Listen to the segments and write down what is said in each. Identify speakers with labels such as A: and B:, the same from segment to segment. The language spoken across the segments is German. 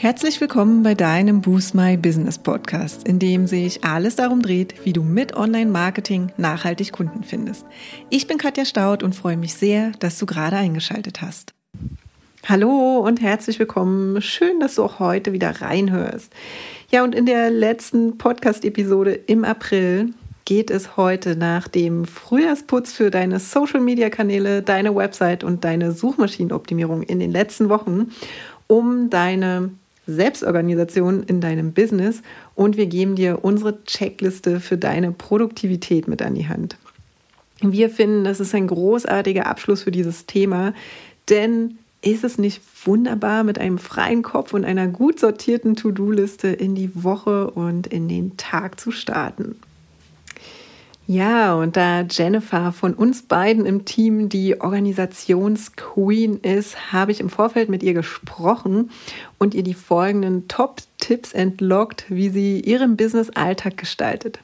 A: Herzlich willkommen bei deinem Boost My Business Podcast, in dem sich alles darum dreht, wie du mit Online-Marketing nachhaltig Kunden findest. Ich bin Katja Staud und freue mich sehr, dass du gerade eingeschaltet hast. Hallo und herzlich willkommen. Schön, dass du auch heute wieder reinhörst. Ja, und in der letzten Podcast-Episode im April geht es heute nach dem Frühjahrsputz für deine Social-Media-Kanäle, deine Website und deine Suchmaschinenoptimierung in den letzten Wochen um deine Selbstorganisation in deinem Business und wir geben dir unsere Checkliste für deine Produktivität mit an die Hand. Wir finden, das ist ein großartiger Abschluss für dieses Thema, denn ist es nicht wunderbar, mit einem freien Kopf und einer gut sortierten To-Do-Liste in die Woche und in den Tag zu starten? Ja, und da Jennifer von uns beiden im Team die Organisationsqueen ist, habe ich im Vorfeld mit ihr gesprochen und ihr die folgenden Top-Tipps entlockt, wie sie ihren Business-Alltag gestaltet.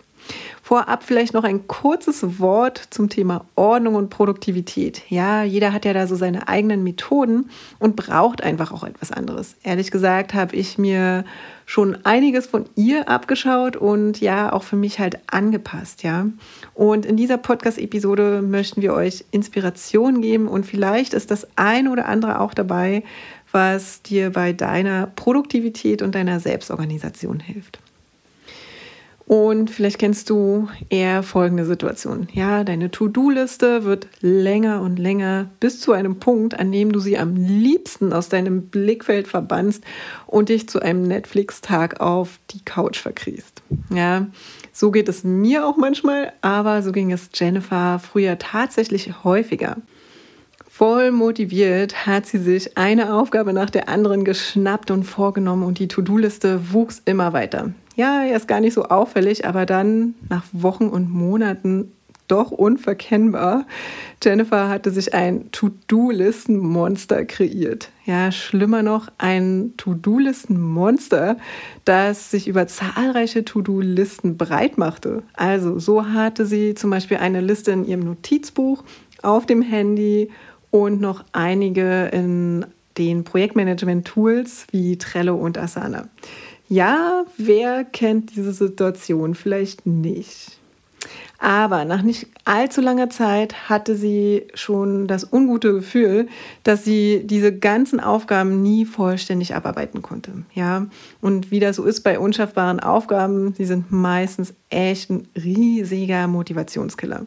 A: Vorab vielleicht noch ein kurzes Wort zum Thema Ordnung und Produktivität. Ja, jeder hat ja da so seine eigenen Methoden und braucht einfach auch etwas anderes. Ehrlich gesagt habe ich mir schon einiges von ihr abgeschaut und ja, auch für mich halt angepasst, ja. Und in dieser Podcast-Episode möchten wir euch Inspiration geben und vielleicht ist das ein oder andere auch dabei, was dir bei deiner Produktivität und deiner Selbstorganisation hilft. Und vielleicht kennst du eher folgende Situation. Ja, deine To-Do-Liste wird länger und länger bis zu einem Punkt, an dem du sie am liebsten aus deinem Blickfeld verbannst und dich zu einem Netflix-Tag auf die Couch verkriechst. Ja, so geht es mir auch manchmal, aber so ging es Jennifer früher tatsächlich häufiger. Voll motiviert hat sie sich eine Aufgabe nach der anderen geschnappt und vorgenommen und die To-Do-Liste wuchs immer weiter. Ja, er ist gar nicht so auffällig, aber dann nach Wochen und Monaten doch unverkennbar. Jennifer hatte sich ein To-Do-Listen-Monster kreiert. Ja, schlimmer noch, ein To-Do-Listen-Monster, das sich über zahlreiche To-Do-Listen breit machte. Also, so hatte sie zum Beispiel eine Liste in ihrem Notizbuch, auf dem Handy und noch einige in den Projektmanagement-Tools wie Trello und Asana. Ja, wer kennt diese Situation? Vielleicht nicht. Aber nach nicht allzu langer Zeit hatte sie schon das ungute Gefühl, dass sie diese ganzen Aufgaben nie vollständig abarbeiten konnte. Ja, und wie das so ist bei unschaffbaren Aufgaben, sie sind meistens echt ein riesiger Motivationskiller.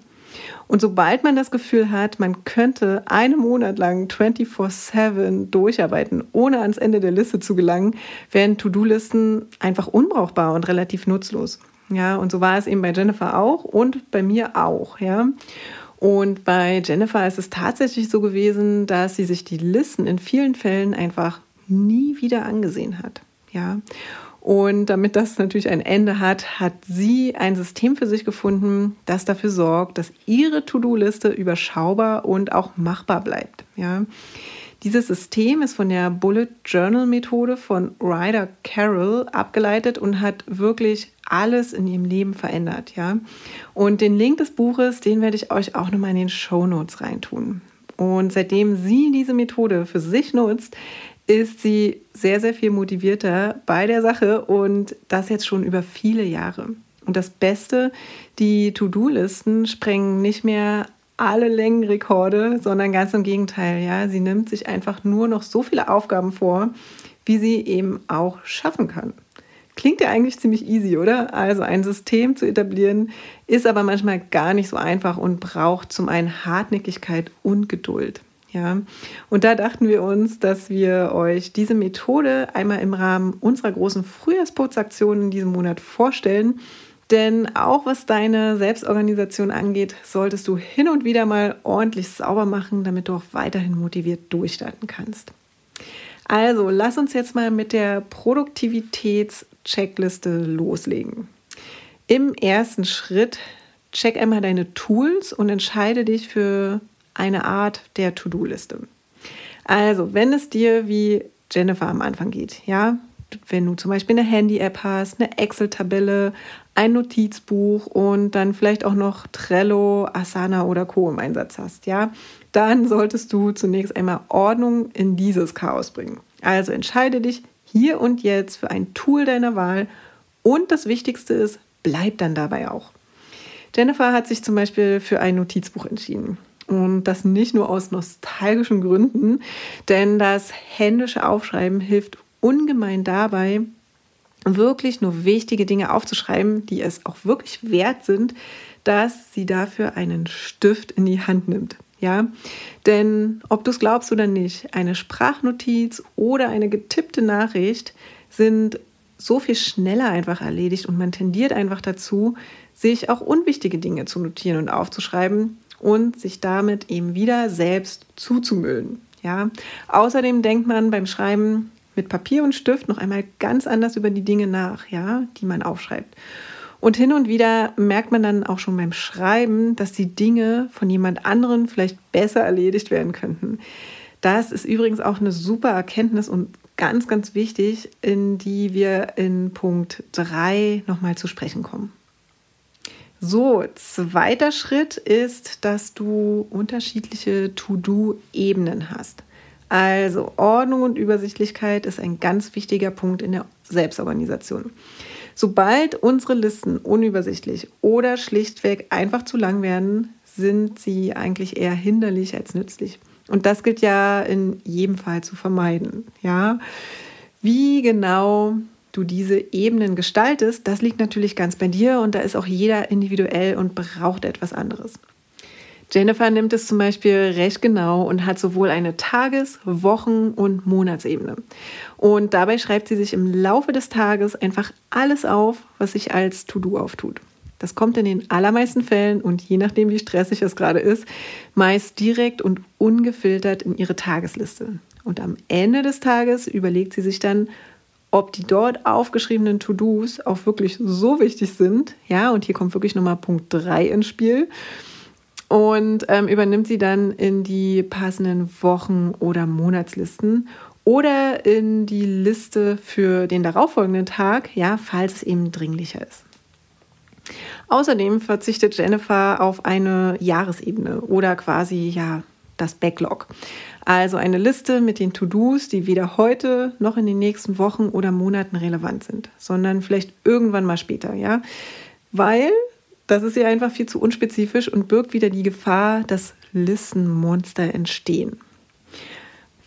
A: Und sobald man das Gefühl hat, man könnte einen Monat lang 24-7 durcharbeiten, ohne ans Ende der Liste zu gelangen, werden To-Do-Listen einfach unbrauchbar und relativ nutzlos. Ja, und so war es eben bei Jennifer auch und bei mir auch, ja. Und bei Jennifer ist es tatsächlich so gewesen, dass sie sich die Listen in vielen Fällen einfach nie wieder angesehen hat. Ja. Und damit das natürlich ein Ende hat, hat sie ein System für sich gefunden, das dafür sorgt, dass ihre To-Do-Liste überschaubar und auch machbar bleibt. Ja. Dieses System ist von der Bullet Journal Methode von Ryder Carroll abgeleitet und hat wirklich alles in ihrem Leben verändert, ja. Und den Link des Buches, den werde ich euch auch nochmal in den Show Notes reintun. Und seitdem sie diese Methode für sich nutzt, ist sie sehr, sehr viel motivierter bei der Sache und das jetzt schon über viele Jahre. Und das Beste, die To-Do-Listen sprengen nicht mehr alle Längenrekorde, sondern ganz im Gegenteil. Ja, sie nimmt sich einfach nur noch so viele Aufgaben vor, wie sie eben auch schaffen kann. Klingt ja eigentlich ziemlich easy, oder? Also ein System zu etablieren ist aber manchmal gar nicht so einfach und braucht zum einen Hartnäckigkeit und Geduld. Ja, und da dachten wir uns, dass wir euch diese Methode einmal im Rahmen unserer großen Frühjahrsputzaktion in diesem Monat vorstellen. Denn auch was deine Selbstorganisation angeht, solltest du hin und wieder mal ordentlich sauber machen, damit du auch weiterhin motiviert durchstarten kannst. Also, lass uns jetzt mal mit der Produktivitätscheckliste loslegen. Im ersten Schritt check einmal deine Tools und entscheide dich für eine Art der To-Do-Liste. Also, wenn es dir wie Jennifer am Anfang geht, ja, wenn du zum Beispiel eine Handy-App hast, eine Excel-Tabelle, ein Notizbuch und dann vielleicht auch noch Trello, Asana oder Co. im Einsatz hast, ja, dann solltest du zunächst einmal Ordnung in dieses Chaos bringen. Also entscheide dich, hier und jetzt für ein Tool deiner Wahl und das Wichtigste ist, bleib dann dabei auch. Jennifer hat sich zum Beispiel für ein Notizbuch entschieden. Und das nicht nur aus nostalgischen Gründen, denn das händische Aufschreiben hilft ungemein dabei, wirklich nur wichtige Dinge aufzuschreiben, die es auch wirklich wert sind, dass sie dafür einen Stift in die Hand nimmt. Ja, denn ob du es glaubst oder nicht, eine Sprachnotiz oder eine getippte Nachricht sind so viel schneller einfach erledigt und man tendiert einfach dazu, sich auch unwichtige Dinge zu notieren und aufzuschreiben und sich damit eben wieder selbst zuzumüllen. Ja? Außerdem denkt man beim Schreiben mit Papier und Stift noch einmal ganz anders über die Dinge nach, ja, die man aufschreibt. Und hin und wieder merkt man dann auch schon beim Schreiben, dass die Dinge von jemand anderen vielleicht besser erledigt werden könnten. Das ist übrigens auch eine super Erkenntnis und ganz, ganz wichtig, in die wir in Punkt 3 nochmal zu sprechen kommen. So, zweiter Schritt ist, dass du unterschiedliche To-Do-Ebenen hast. Also Ordnung und Übersichtlichkeit ist ein ganz wichtiger Punkt in der Selbstorganisation. Sobald unsere Listen unübersichtlich oder schlichtweg einfach zu lang werden, sind sie eigentlich eher hinderlich als nützlich. Und das gilt ja in jedem Fall zu vermeiden. Ja, wie genau du diese Ebenen gestaltest, das liegt natürlich ganz bei dir und da ist auch jeder individuell und braucht etwas anderes. Jennifer nimmt es zum Beispiel recht genau und hat sowohl eine Tages-, Wochen- und Monatsebene. Und dabei schreibt sie sich im Laufe des Tages einfach alles auf, was sich als To-Do auftut. Das kommt in den allermeisten Fällen und je nachdem, wie stressig es gerade ist, meist direkt und ungefiltert in ihre Tagesliste. Und am Ende des Tages überlegt sie sich dann, ob die dort aufgeschriebenen To-Dos auch wirklich so wichtig sind. Ja, und hier kommt wirklich nochmal Punkt 3 ins Spiel. Und ähm, übernimmt sie dann in die passenden Wochen- oder Monatslisten oder in die Liste für den darauffolgenden Tag, ja, falls es eben dringlicher ist. Außerdem verzichtet Jennifer auf eine Jahresebene oder quasi ja das Backlog. Also eine Liste mit den To-Dos, die weder heute noch in den nächsten Wochen oder Monaten relevant sind, sondern vielleicht irgendwann mal später, ja? Weil das ist ja einfach viel zu unspezifisch und birgt wieder die Gefahr, dass Listenmonster entstehen.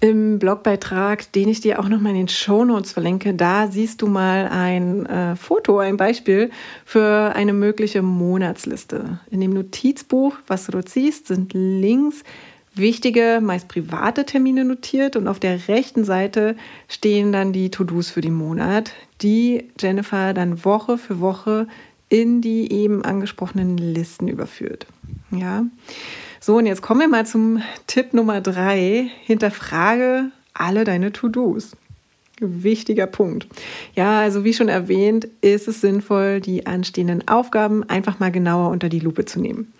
A: Im Blogbeitrag, den ich dir auch noch mal in den Show Notes verlinke, da siehst du mal ein äh, Foto, ein Beispiel für eine mögliche Monatsliste. In dem Notizbuch, was du dort siehst, sind Links wichtige, meist private Termine notiert und auf der rechten Seite stehen dann die To-Dos für den Monat, die Jennifer dann Woche für Woche in die eben angesprochenen Listen überführt. Ja. So, und jetzt kommen wir mal zum Tipp Nummer drei. Hinterfrage alle deine To-Dos. Wichtiger Punkt. Ja, also wie schon erwähnt, ist es sinnvoll, die anstehenden Aufgaben einfach mal genauer unter die Lupe zu nehmen.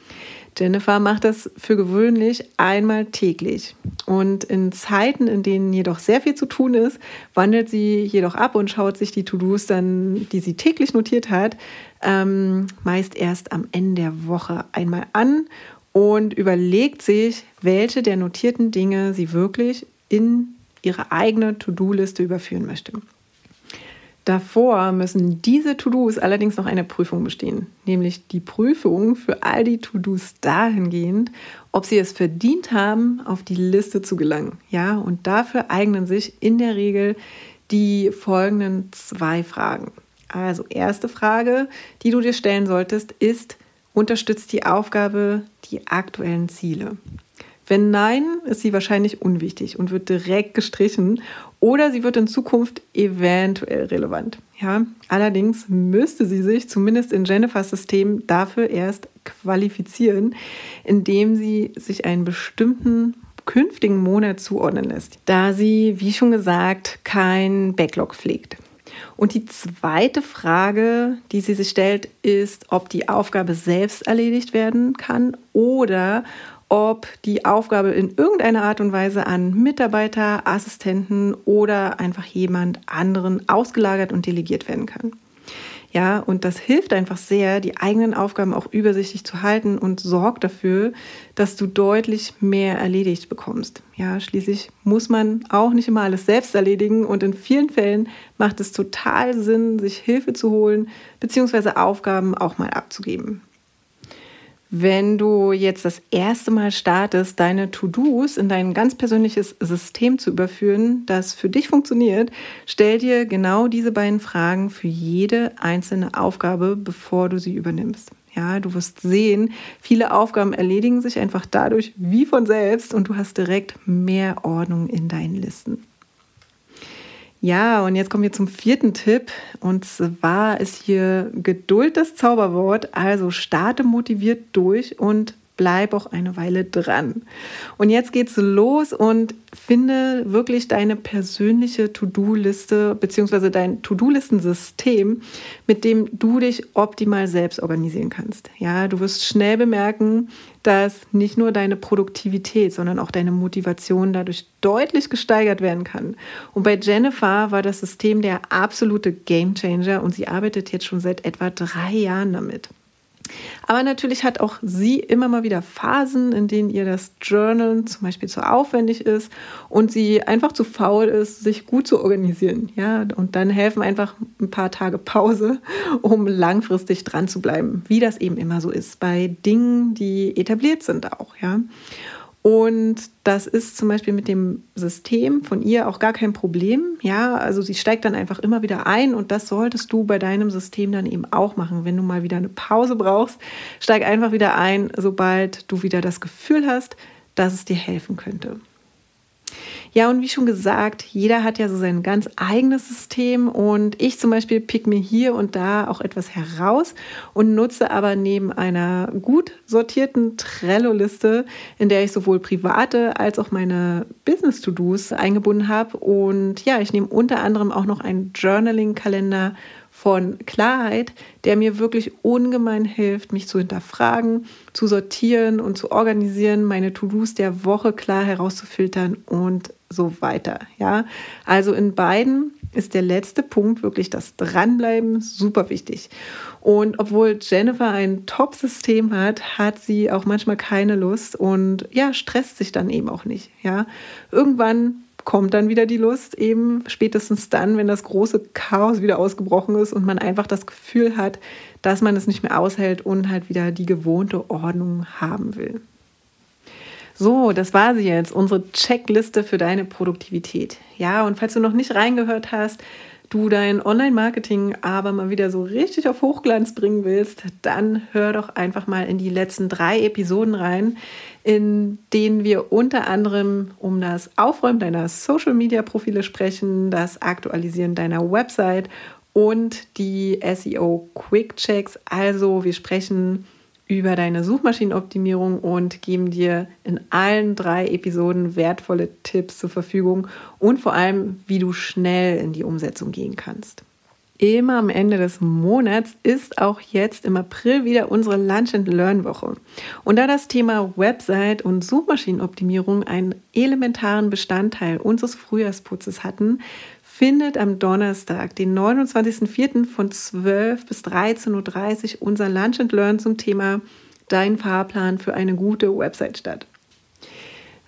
A: Jennifer macht das für gewöhnlich einmal täglich. Und in Zeiten, in denen jedoch sehr viel zu tun ist, wandelt sie jedoch ab und schaut sich die To-Dos dann, die sie täglich notiert hat, ähm, meist erst am Ende der Woche einmal an und überlegt sich, welche der notierten Dinge sie wirklich in ihre eigene To-Do-Liste überführen möchte. Davor müssen diese To-Dos allerdings noch eine Prüfung bestehen, nämlich die Prüfung für all die To-Dos dahingehend, ob sie es verdient haben, auf die Liste zu gelangen. Ja, und dafür eignen sich in der Regel die folgenden zwei Fragen. Also erste Frage, die du dir stellen solltest, ist, unterstützt die Aufgabe die aktuellen Ziele? Wenn nein, ist sie wahrscheinlich unwichtig und wird direkt gestrichen oder sie wird in Zukunft eventuell relevant. Ja, allerdings müsste sie sich zumindest in Jennifers System dafür erst qualifizieren, indem sie sich einen bestimmten künftigen Monat zuordnen lässt, da sie, wie schon gesagt, kein Backlog pflegt. Und die zweite Frage, die sie sich stellt, ist, ob die Aufgabe selbst erledigt werden kann oder ob die Aufgabe in irgendeiner Art und Weise an Mitarbeiter, Assistenten oder einfach jemand anderen ausgelagert und delegiert werden kann. Ja, und das hilft einfach sehr, die eigenen Aufgaben auch übersichtlich zu halten und sorgt dafür, dass du deutlich mehr erledigt bekommst. Ja, schließlich muss man auch nicht immer alles selbst erledigen und in vielen Fällen macht es total Sinn, sich Hilfe zu holen bzw. Aufgaben auch mal abzugeben. Wenn du jetzt das erste Mal startest, deine To-Dos in dein ganz persönliches System zu überführen, das für dich funktioniert, stell dir genau diese beiden Fragen für jede einzelne Aufgabe, bevor du sie übernimmst. Ja, du wirst sehen, viele Aufgaben erledigen sich einfach dadurch wie von selbst und du hast direkt mehr Ordnung in deinen Listen. Ja, und jetzt kommen wir zum vierten Tipp. Und zwar ist hier Geduld das Zauberwort. Also starte motiviert durch und bleib auch eine Weile dran. Und jetzt geht's los und finde wirklich deine persönliche To-Do-Liste bzw. dein To-Do-Listensystem, mit dem du dich optimal selbst organisieren kannst. Ja, du wirst schnell bemerken, dass nicht nur deine Produktivität, sondern auch deine Motivation dadurch deutlich gesteigert werden kann. Und bei Jennifer war das System der absolute Gamechanger und sie arbeitet jetzt schon seit etwa drei Jahren damit. Aber natürlich hat auch sie immer mal wieder Phasen, in denen ihr das Journalen zum Beispiel zu aufwendig ist und sie einfach zu faul ist, sich gut zu organisieren. Ja, und dann helfen einfach ein paar Tage Pause, um langfristig dran zu bleiben, wie das eben immer so ist bei Dingen, die etabliert sind auch. Ja. Und das ist zum Beispiel mit dem System von ihr auch gar kein Problem. Ja, also sie steigt dann einfach immer wieder ein und das solltest du bei deinem System dann eben auch machen. Wenn du mal wieder eine Pause brauchst, steig einfach wieder ein, sobald du wieder das Gefühl hast, dass es dir helfen könnte. Ja, und wie schon gesagt, jeder hat ja so sein ganz eigenes System und ich zum Beispiel pick mir hier und da auch etwas heraus und nutze aber neben einer gut sortierten Trello-Liste, in der ich sowohl private als auch meine Business-To-Dos eingebunden habe. Und ja, ich nehme unter anderem auch noch einen Journaling-Kalender von Klarheit, der mir wirklich ungemein hilft, mich zu hinterfragen, zu sortieren und zu organisieren, meine To-Dos der Woche klar herauszufiltern und so weiter. Ja, also in beiden ist der letzte Punkt wirklich das Dranbleiben super wichtig. Und obwohl Jennifer ein Top-System hat, hat sie auch manchmal keine Lust und ja, stresst sich dann eben auch nicht. Ja, irgendwann kommt dann wieder die Lust, eben spätestens dann, wenn das große Chaos wieder ausgebrochen ist und man einfach das Gefühl hat, dass man es nicht mehr aushält und halt wieder die gewohnte Ordnung haben will. So, das war sie jetzt, unsere Checkliste für deine Produktivität. Ja, und falls du noch nicht reingehört hast, du dein Online-Marketing aber mal wieder so richtig auf Hochglanz bringen willst, dann hör doch einfach mal in die letzten drei Episoden rein, in denen wir unter anderem um das Aufräumen deiner Social-Media-Profile sprechen, das Aktualisieren deiner Website und die SEO-Quick-Checks. Also wir sprechen über deine Suchmaschinenoptimierung und geben dir in allen drei Episoden wertvolle Tipps zur Verfügung und vor allem, wie du schnell in die Umsetzung gehen kannst. Immer am Ende des Monats ist auch jetzt im April wieder unsere Lunch and Learn Woche. Und da das Thema Website und Suchmaschinenoptimierung einen elementaren Bestandteil unseres Frühjahrsputzes hatten, findet am Donnerstag, den 29.04. von 12 bis 13.30 Uhr unser Lunch and Learn zum Thema Dein Fahrplan für eine gute Website statt.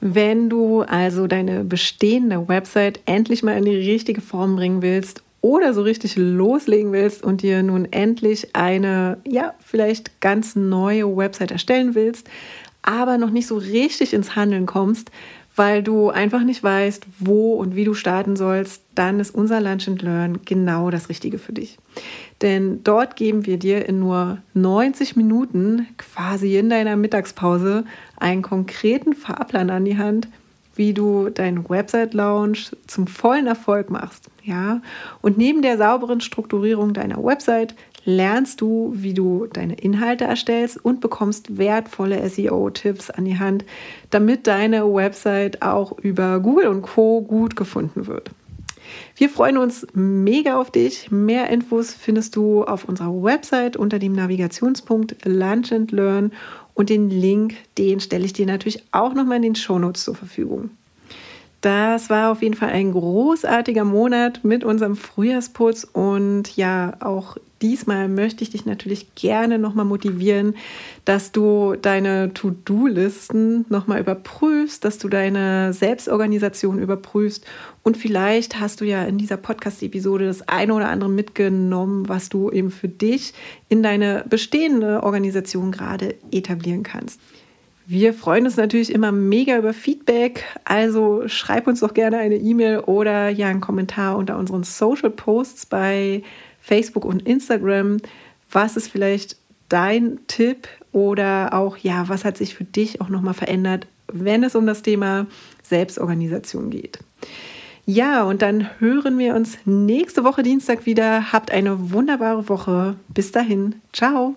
A: Wenn du also deine bestehende Website endlich mal in die richtige Form bringen willst oder so richtig loslegen willst und dir nun endlich eine, ja, vielleicht ganz neue Website erstellen willst, aber noch nicht so richtig ins Handeln kommst, weil du einfach nicht weißt, wo und wie du starten sollst, dann ist unser Lunch and Learn genau das Richtige für dich. Denn dort geben wir dir in nur 90 Minuten, quasi in deiner Mittagspause, einen konkreten Fahrplan an die Hand, wie du deinen Website-Launch zum vollen Erfolg machst. Ja? Und neben der sauberen Strukturierung deiner Website lernst du, wie du deine Inhalte erstellst und bekommst wertvolle SEO-Tipps an die Hand, damit deine Website auch über Google und Co gut gefunden wird. Wir freuen uns mega auf dich. Mehr Infos findest du auf unserer Website unter dem Navigationspunkt Lunch and Learn und den Link, den stelle ich dir natürlich auch nochmal in den Shownotes zur Verfügung. Das war auf jeden Fall ein großartiger Monat mit unserem Frühjahrsputz und ja, auch diesmal möchte ich dich natürlich gerne nochmal motivieren, dass du deine To-Do-Listen nochmal überprüfst, dass du deine Selbstorganisation überprüfst und vielleicht hast du ja in dieser Podcast-Episode das eine oder andere mitgenommen, was du eben für dich in deine bestehende Organisation gerade etablieren kannst. Wir freuen uns natürlich immer mega über Feedback. Also schreib uns doch gerne eine E-Mail oder ja einen Kommentar unter unseren Social Posts bei Facebook und Instagram. Was ist vielleicht dein Tipp oder auch ja, was hat sich für dich auch nochmal verändert, wenn es um das Thema Selbstorganisation geht? Ja, und dann hören wir uns nächste Woche Dienstag wieder. Habt eine wunderbare Woche. Bis dahin. Ciao.